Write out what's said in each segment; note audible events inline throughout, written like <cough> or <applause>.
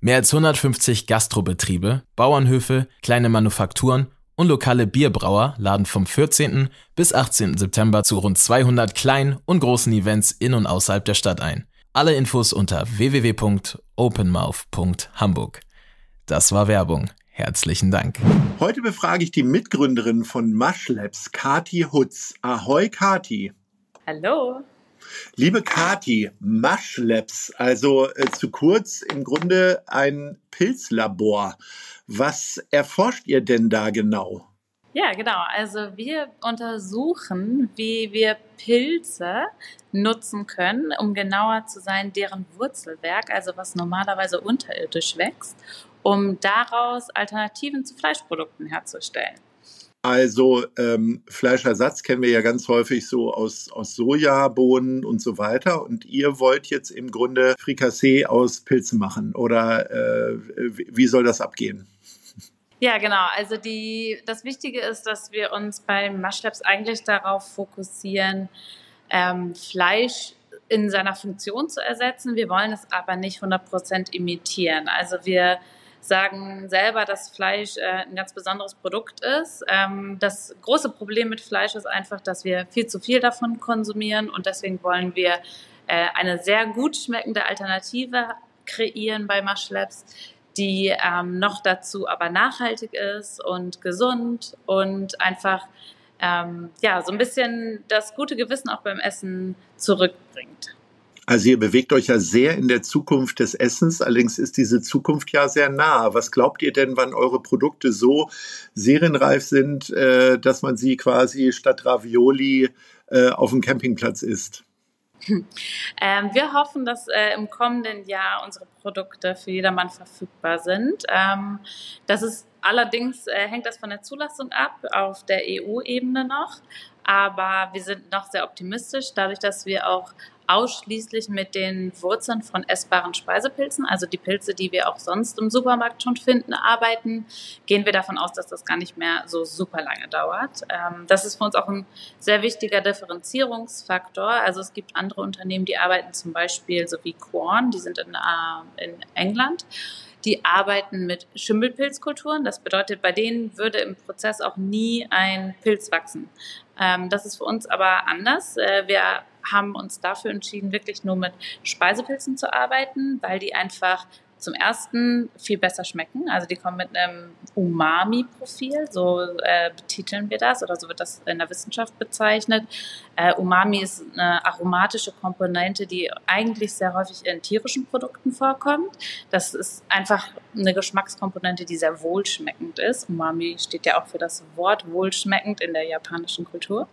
Mehr als 150 Gastrobetriebe, Bauernhöfe, kleine Manufakturen und lokale Bierbrauer laden vom 14. bis 18. September zu rund 200 kleinen und großen Events in und außerhalb der Stadt ein. Alle Infos unter www.openmouth.hamburg. Das war Werbung. Herzlichen Dank. Heute befrage ich die Mitgründerin von Mushlabs, Kati Hutz. Ahoi, Kati. Hallo. Liebe Kati, Mushlabs, also äh, zu kurz im Grunde ein Pilzlabor. Was erforscht ihr denn da genau? Ja, genau. Also wir untersuchen, wie wir Pilze nutzen können, um genauer zu sein, deren Wurzelwerk, also was normalerweise unterirdisch wächst, um daraus Alternativen zu Fleischprodukten herzustellen. Also ähm, Fleischersatz kennen wir ja ganz häufig so aus, aus Sojabohnen und so weiter. Und ihr wollt jetzt im Grunde Frikassee aus Pilzen machen. Oder äh, wie soll das abgehen? Ja, genau. Also die, das Wichtige ist, dass wir uns bei Mushlabs eigentlich darauf fokussieren, ähm, Fleisch in seiner Funktion zu ersetzen. Wir wollen es aber nicht 100% imitieren. Also wir sagen selber, dass Fleisch äh, ein ganz besonderes Produkt ist. Ähm, das große Problem mit Fleisch ist einfach, dass wir viel zu viel davon konsumieren und deswegen wollen wir äh, eine sehr gut schmeckende Alternative kreieren bei Mushlabs, die ähm, noch dazu aber nachhaltig ist und gesund und einfach ähm, ja so ein bisschen das gute Gewissen auch beim Essen zurückbringt. Also ihr bewegt euch ja sehr in der Zukunft des Essens, allerdings ist diese Zukunft ja sehr nah. Was glaubt ihr denn, wann eure Produkte so serienreif sind, äh, dass man sie quasi statt Ravioli äh, auf dem Campingplatz isst? <laughs> Ähm, wir hoffen, dass äh, im kommenden Jahr unsere Produkte für jedermann verfügbar sind. Ähm, das ist allerdings äh, hängt das von der Zulassung ab auf der EU-Ebene noch, aber wir sind noch sehr optimistisch, dadurch, dass wir auch ausschließlich mit den Wurzeln von essbaren Speisepilzen, also die Pilze, die wir auch sonst im Supermarkt schon finden, arbeiten, gehen wir davon aus, dass das gar nicht mehr so super lange dauert. Ähm, das ist für uns auch ein sehr wichtiger Differenzierungsfaktor. Also es gibt andere Unternehmen, die arbeiten zum Beispiel so wie Quorn, die sind in, äh, in England die arbeiten mit Schimmelpilzkulturen. Das bedeutet, bei denen würde im Prozess auch nie ein Pilz wachsen. Ähm, das ist für uns aber anders. Äh, wir haben uns dafür entschieden, wirklich nur mit Speisepilzen zu arbeiten, weil die einfach zum ersten viel besser schmecken. Also die kommen mit einem Umami-Profil, so äh, betiteln wir das oder so wird das in der Wissenschaft bezeichnet. Äh, Umami ist eine aromatische Komponente, die eigentlich sehr häufig in tierischen Produkten vorkommt. Das ist einfach eine Geschmackskomponente, die sehr wohlschmeckend ist. Umami steht ja auch für das Wort wohlschmeckend in der japanischen Kultur.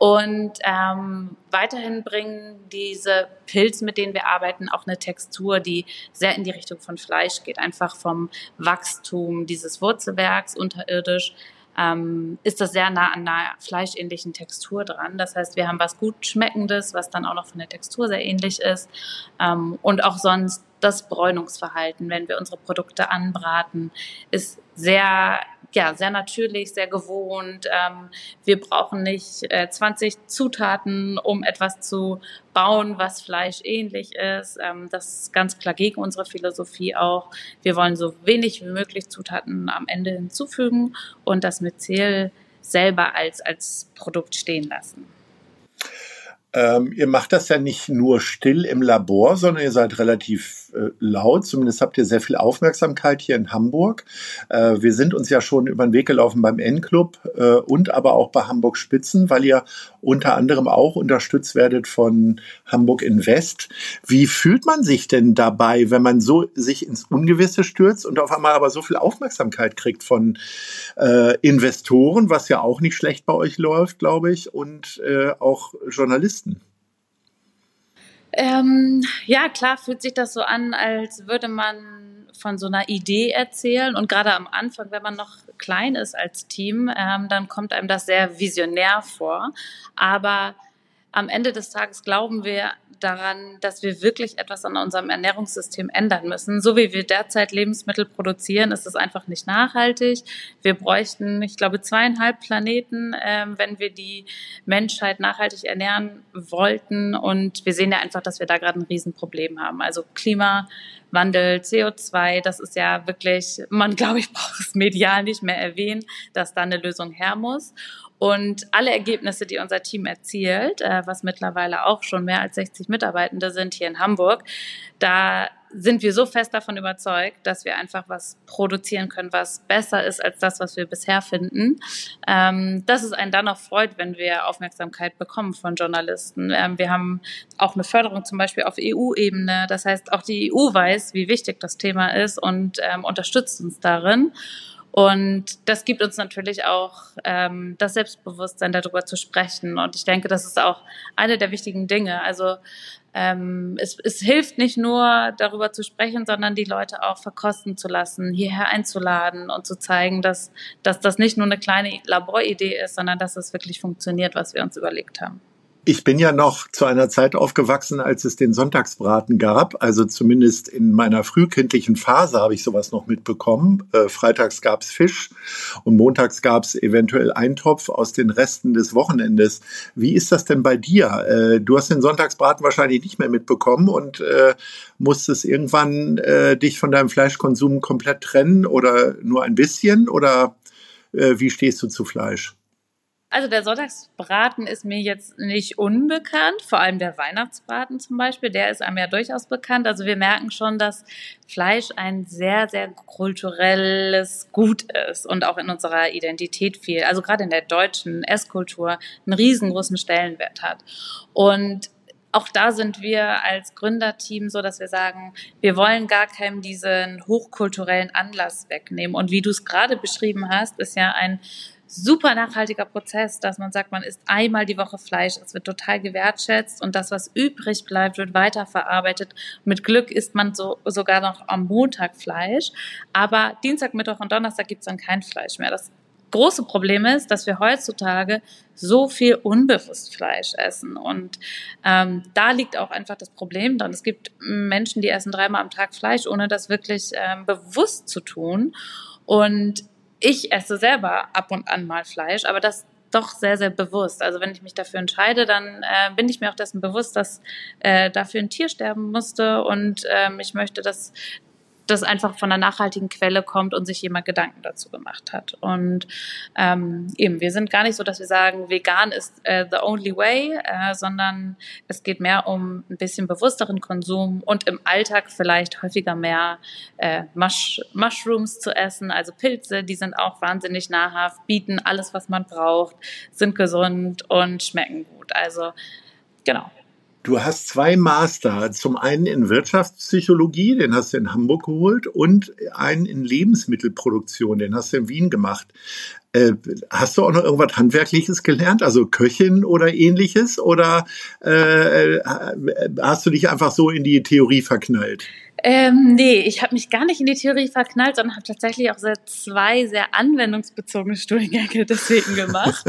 Und ähm, weiterhin bringen diese Pilze, mit denen wir arbeiten, auch eine Textur, die sehr in die Richtung von Fleisch geht. Einfach vom Wachstum dieses Wurzelwerks unterirdisch ähm, ist das sehr nah an einer fleischähnlichen Textur dran. Das heißt, wir haben was gut schmeckendes, was dann auch noch von der Textur sehr ähnlich ist. Ähm, und auch sonst das Bräunungsverhalten, wenn wir unsere Produkte anbraten, ist sehr ja, sehr natürlich, sehr gewohnt. Ähm, wir brauchen nicht äh, 20 Zutaten, um etwas zu bauen, was Fleisch ähnlich ist. Ähm, das ist ganz klar gegen unsere Philosophie auch. Wir wollen so wenig wie möglich Zutaten am Ende hinzufügen und das mit Ziel selber als, als Produkt stehen lassen. Ähm, ihr macht das ja nicht nur still im Labor, sondern ihr seid relativ äh, laut. Zumindest habt ihr sehr viel Aufmerksamkeit hier in Hamburg. Äh, wir sind uns ja schon über den Weg gelaufen beim N-Club äh, und aber auch bei Hamburg Spitzen, weil ihr unter anderem auch unterstützt werdet von Hamburg Invest. Wie fühlt man sich denn dabei, wenn man so sich ins Ungewisse stürzt und auf einmal aber so viel Aufmerksamkeit kriegt von äh, Investoren, was ja auch nicht schlecht bei euch läuft, glaube ich, und äh, auch Journalisten? Ähm, ja, klar fühlt sich das so an, als würde man von so einer Idee erzählen. Und gerade am Anfang, wenn man noch klein ist als Team, ähm, dann kommt einem das sehr visionär vor. Aber am Ende des Tages glauben wir daran, dass wir wirklich etwas an unserem Ernährungssystem ändern müssen. So wie wir derzeit Lebensmittel produzieren, ist es einfach nicht nachhaltig. Wir bräuchten, ich glaube, zweieinhalb Planeten, äh, wenn wir die Menschheit nachhaltig ernähren wollten. Und wir sehen ja einfach, dass wir da gerade ein Riesenproblem haben. Also Klimawandel, CO2, das ist ja wirklich, man <laughs> glaube ich, braucht es medial nicht mehr erwähnen, dass da eine Lösung her muss. Und alle Ergebnisse, die unser Team erzielt, äh, was mittlerweile auch schon mehr als 60 Mitarbeitende sind hier in Hamburg, da sind wir so fest davon überzeugt, dass wir einfach was produzieren können, was besser ist als das, was wir bisher finden. Ähm, dass es einen dann auch freut, wenn wir Aufmerksamkeit bekommen von Journalisten. Ähm, wir haben auch eine Förderung zum Beispiel auf EU-Ebene. Das heißt, auch die EU weiß, wie wichtig das Thema ist und ähm, unterstützt uns darin. Und das gibt uns natürlich auch ähm, das Selbstbewusstsein, darüber zu sprechen. Und ich denke, das ist auch eine der wichtigen Dinge. Also ähm, es, es hilft nicht nur darüber zu sprechen, sondern die Leute auch verkosten zu lassen, hierher einzuladen und zu zeigen, dass, dass das nicht nur eine kleine Laboridee ist, sondern dass es wirklich funktioniert, was wir uns überlegt haben. Ich bin ja noch zu einer Zeit aufgewachsen, als es den Sonntagsbraten gab. Also zumindest in meiner frühkindlichen Phase habe ich sowas noch mitbekommen. Äh, freitags gab es Fisch und montags gab es eventuell Eintopf aus den Resten des Wochenendes. Wie ist das denn bei dir? Äh, du hast den Sonntagsbraten wahrscheinlich nicht mehr mitbekommen und äh, musstest irgendwann dich von deinem Fleischkonsum komplett trennen oder nur ein bisschen? Oder wie stehst du zu Fleisch? Also der Sonntagsbraten ist mir jetzt nicht unbekannt, vor allem der Weihnachtsbraten zum Beispiel, der ist einem ja durchaus bekannt. Also wir merken schon, dass Fleisch ein sehr, sehr kulturelles Gut ist und auch in unserer Identität viel, also gerade in der deutschen Esskultur einen riesengroßen Stellenwert hat. Und auch da sind wir als Gründerteam so, dass wir sagen, wir wollen gar keinem diesen hochkulturellen Anlass wegnehmen. Und wie du es gerade beschrieben hast, ist ja ein super nachhaltiger Prozess, dass man sagt, man isst einmal die Woche Fleisch, es wird total gewertschätzt und das, was übrig bleibt, wird weiterverarbeitet. Mit Glück isst man so, sogar noch am Montag Fleisch, aber Dienstag, Mittwoch und Donnerstag gibt's dann kein Fleisch mehr. Das große Problem ist, dass wir heutzutage so viel unbewusst Fleisch essen. Und ähm, da liegt auch einfach das Problem dran. Es gibt Menschen, die essen dreimal am Tag Fleisch, ohne das wirklich ähm, bewusst zu tun. Und ich esse selber ab und an mal Fleisch, aber das doch sehr, sehr bewusst. Also wenn ich mich dafür entscheide, dann äh, bin ich mir auch dessen bewusst, dass äh, dafür ein Tier sterben musste und ähm, ich möchte, dass das einfach von einer nachhaltigen Quelle kommt und sich jemand Gedanken dazu gemacht hat. Und ähm, eben, wir sind gar nicht so, dass wir sagen, vegan ist äh, the only way, äh, sondern es geht mehr um ein bisschen bewussteren Konsum und im Alltag vielleicht häufiger mehr äh, Mush Mushrooms zu essen, also Pilze, die sind auch wahnsinnig nahrhaft, bieten alles, was man braucht, sind gesund und schmecken gut. Also genau. Du hast zwei Master, zum einen in Wirtschaftspsychologie, den hast du in Hamburg geholt, und einen in Lebensmittelproduktion, den hast du in Wien gemacht. Äh, hast du auch noch irgendwas Handwerkliches gelernt, also Köchin oder ähnliches? Oder äh, äh hast du dich einfach so in die Theorie verknallt? Ähm, nee, ich habe mich gar nicht in die Theorie verknallt, sondern habe tatsächlich auch sehr zwei sehr anwendungsbezogene Studiengänge <laughs> deswegen gemacht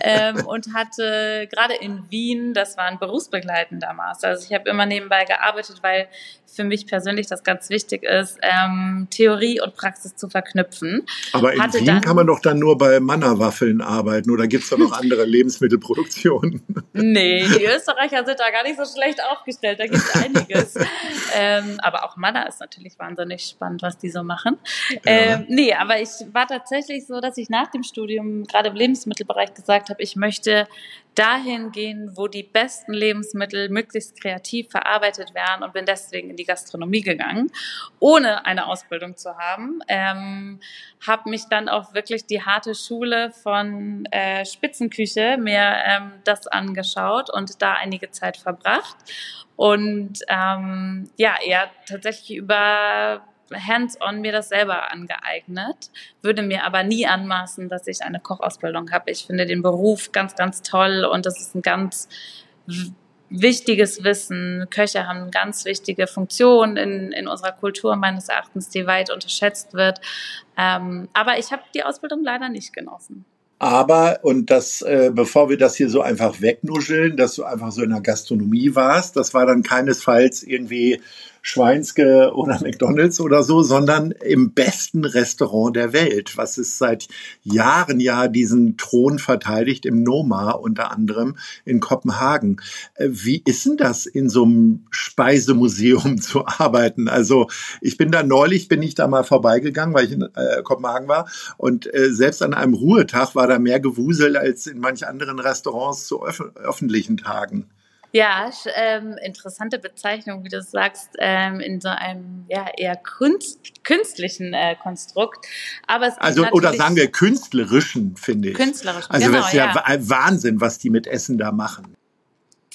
ähm, und hatte gerade in Wien, das war ein berufsbegleitender Master. Also ich habe immer nebenbei gearbeitet, weil für mich persönlich das ganz wichtig ist, ähm, Theorie und Praxis zu verknüpfen. Aber in hatte Wien dann, kann man doch dann nur bei Mannerwaffeln arbeiten oder gibt es da noch andere Lebensmittelproduktionen? nee, die Österreicher sind da gar nicht so schlecht aufgestellt, da gibt es einiges. <laughs> ähm, aber auch Manna ist natürlich wahnsinnig spannend, was die so machen. Ja. Ähm, nee, aber ich war tatsächlich so, dass ich nach dem Studium gerade im Lebensmittelbereich gesagt habe, ich möchte dahin gehen, wo die besten Lebensmittel möglichst kreativ verarbeitet werden und bin deswegen in die Gastronomie gegangen, ohne eine Ausbildung zu haben. Ähm, habe mich dann auch wirklich die harte Schule von äh, Spitzenküche mir ähm, das angeschaut und da einige Zeit verbracht und ähm, ja, eher tatsächlich über hands-on mir das selber angeeignet, würde mir aber nie anmaßen, dass ich eine Kochausbildung habe. Ich finde den Beruf ganz, ganz toll und das ist ein ganz wichtiges Wissen. Köche haben eine ganz wichtige Funktion in, in unserer Kultur meines Erachtens, die weit unterschätzt wird. Ähm, aber ich habe die Ausbildung leider nicht genossen. Aber, und das, äh, bevor wir das hier so einfach wegnuscheln, dass du einfach so in der Gastronomie warst, das war dann keinesfalls irgendwie Schweinske oder <laughs> McDonalds oder so, sondern im besten Restaurant der Welt, was es seit Jahren ja diesen Thron verteidigt, im Noma unter anderem in Kopenhagen. Äh, wie ist denn das, in so einem Speisemuseum <laughs> zu arbeiten? Also ich bin da neulich, bin ich da mal vorbeigegangen, weil ich in äh, Kopenhagen war und äh, selbst an einem Ruhetag war da mehr Gewusel als in manch anderen Restaurants zu öf öffentlichen Tagen. Ja, ähm, interessante Bezeichnung, wie du sagst, ähm, in so einem ja eher kunst, künstlichen äh, Konstrukt. Aber es also oder sagen wir künstlerischen, finde ich. Künstlerischen, also genau, das ist ja, ja Wahnsinn, was die mit Essen da machen.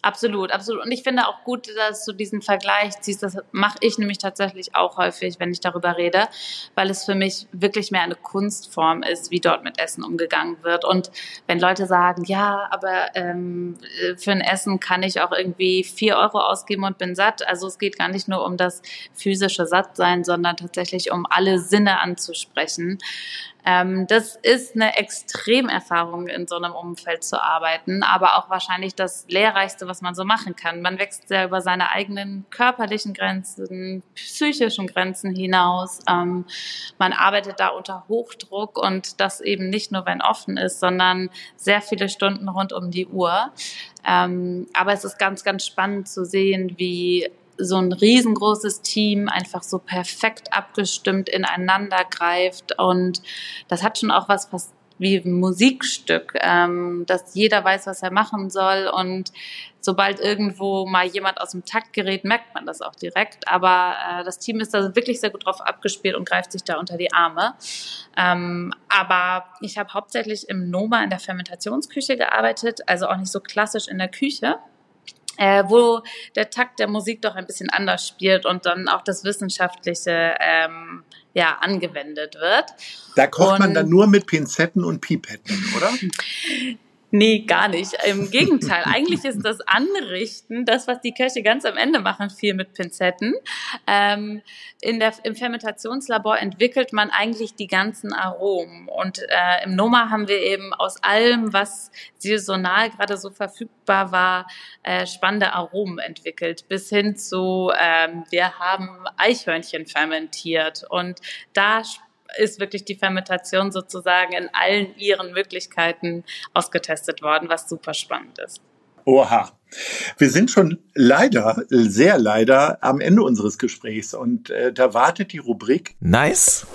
Absolut, absolut. Und ich finde auch gut, dass du diesen Vergleich ziehst. Das mache ich nämlich tatsächlich auch häufig, wenn ich darüber rede, weil es für mich wirklich mehr eine Kunstform ist, wie dort mit Essen umgegangen wird. Und wenn Leute sagen, ja, aber ähm, für ein Essen kann ich auch irgendwie vier Euro ausgeben und bin satt. Also es geht gar nicht nur um das physische Sattsein, sondern tatsächlich um alle Sinne anzusprechen. Ähm, das ist eine Extremerfahrung, in so einem Umfeld zu arbeiten, aber auch wahrscheinlich das Lehrreichste, was man so machen kann. Man wächst sehr über seine eigenen körperlichen Grenzen, psychischen Grenzen hinaus. Ähm, man arbeitet da unter Hochdruck und das eben nicht nur, wenn offen ist, sondern sehr viele Stunden rund um die Uhr. Ähm, aber es ist ganz, ganz spannend zu sehen, wie so ein riesengroßes Team einfach so perfekt abgestimmt ineinander greift. Und das hat schon auch was fast wie ein Musikstück, ähm, dass jeder weiß, was er machen soll. Und sobald irgendwo mal jemand aus dem Takt gerät, merkt man das auch direkt. Aber äh, das Team ist da wirklich sehr gut drauf abgespielt und greift sich da unter die Arme. Ähm, aber ich habe hauptsächlich im Noma in der Fermentationsküche gearbeitet, also auch nicht so klassisch in der Küche äh, wo der Takt der Musik doch ein bisschen anders spielt und dann auch das Wissenschaftliche ähm, ja, angewendet wird. Da kocht und, man dann nur mit Pinzetten und Pipetten, oder? <laughs> Nee, gar nicht. Im <laughs> Gegenteil. Eigentlich ist das Anrichten, das, was die Köche ganz am Ende machen, viel mit Pinzetten. Ähm, in der, Im Fermentationslabor entwickelt man eigentlich die ganzen Aromen. Und äh, im Noma haben wir eben aus allem, was saisonal gerade so verfügbar war, äh, spannende Aromen entwickelt. Bis hin zu, ähm, wir haben Eichhörnchen fermentiert. Und da ist wirklich die Fermentation sozusagen in allen ihren Möglichkeiten ausgetestet worden, was super spannend ist. Oha. Wir sind schon leider, sehr leider am Ende unseres Gesprächs und äh, da wartet die Rubrik Nice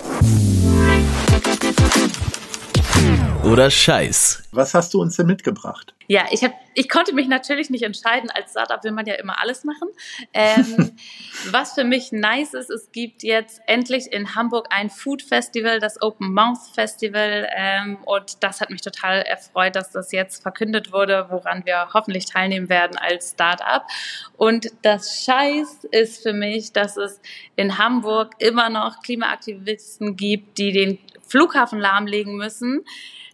oder Scheiß. Was hast du uns denn mitgebracht? Ja, ich, hab, ich konnte mich natürlich nicht entscheiden. Als Startup will man ja immer alles machen. Ähm, <laughs> was für mich nice ist, es gibt jetzt endlich in Hamburg ein Food Festival, das Open Mouth Festival. Ähm, und das hat mich total erfreut, dass das jetzt verkündet wurde, woran wir hoffentlich teilnehmen werden als Startup. Und das Scheiß ist für mich, dass es in Hamburg immer noch Klimaaktivisten gibt, die den Flughafen lahmlegen müssen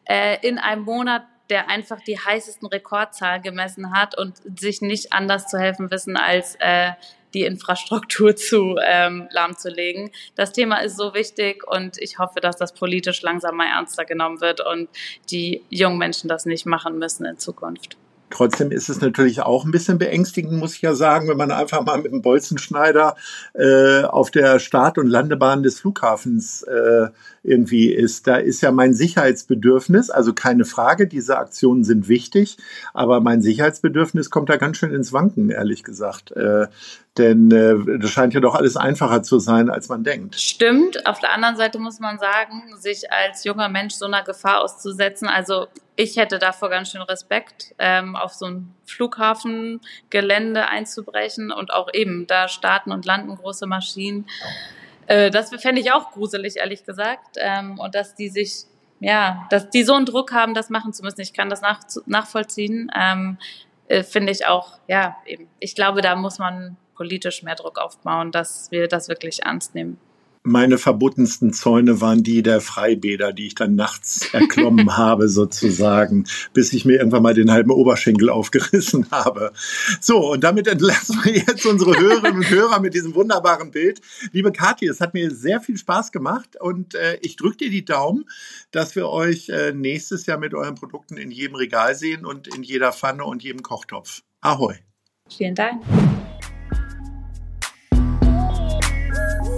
äh, in einem Monat, der einfach die heißesten Rekordzahlen gemessen hat und sich nicht anders zu helfen wissen, als äh, die Infrastruktur <laughs> zu ähm, lahmzulegen. Das Thema ist so wichtig und ich hoffe, dass das politisch langsam mal ernster genommen wird und die jungen Menschen das nicht machen müssen in Zukunft. Trotzdem ist es natürlich auch ein bisschen beängstigend, muss ich ja sagen, wenn man einfach mal mit dem Bolzenschneider äh, auf der Start- und Landebahn des Flughafens äh, irgendwie ist. Da ist ja mein Sicherheitsbedürfnis, also keine Frage, diese Aktionen sind wichtig, aber mein Sicherheitsbedürfnis kommt da ganz schön ins Wanken, ehrlich gesagt. Äh, denn äh, das scheint ja doch alles einfacher zu sein, als man denkt. Stimmt. Auf der anderen Seite muss man sagen, sich als junger Mensch so einer Gefahr auszusetzen. Also ich hätte davor ganz schön Respekt, ähm, auf so ein Flughafengelände einzubrechen und auch eben da starten und landen große Maschinen. Äh, das fände ich auch gruselig, ehrlich gesagt. Ähm, und dass die sich, ja, dass die so einen Druck haben, das machen zu müssen. Ich kann das nach, nachvollziehen. Ähm, äh, finde ich auch, ja, eben. Ich glaube, da muss man politisch mehr Druck aufbauen, dass wir das wirklich ernst nehmen. Meine verbottensten Zäune waren die der Freibäder, die ich dann nachts <laughs> erklommen habe, sozusagen, bis ich mir irgendwann mal den halben Oberschenkel aufgerissen <laughs> habe. So, und damit entlassen wir jetzt unsere Hörerinnen und Hörer mit diesem wunderbaren Bild. Liebe Kathi, es hat mir sehr viel Spaß gemacht und äh, ich drücke dir die Daumen, dass wir euch äh, nächstes Jahr mit euren Produkten in jedem Regal sehen und in jeder Pfanne und jedem Kochtopf. Ahoi. Vielen Dank.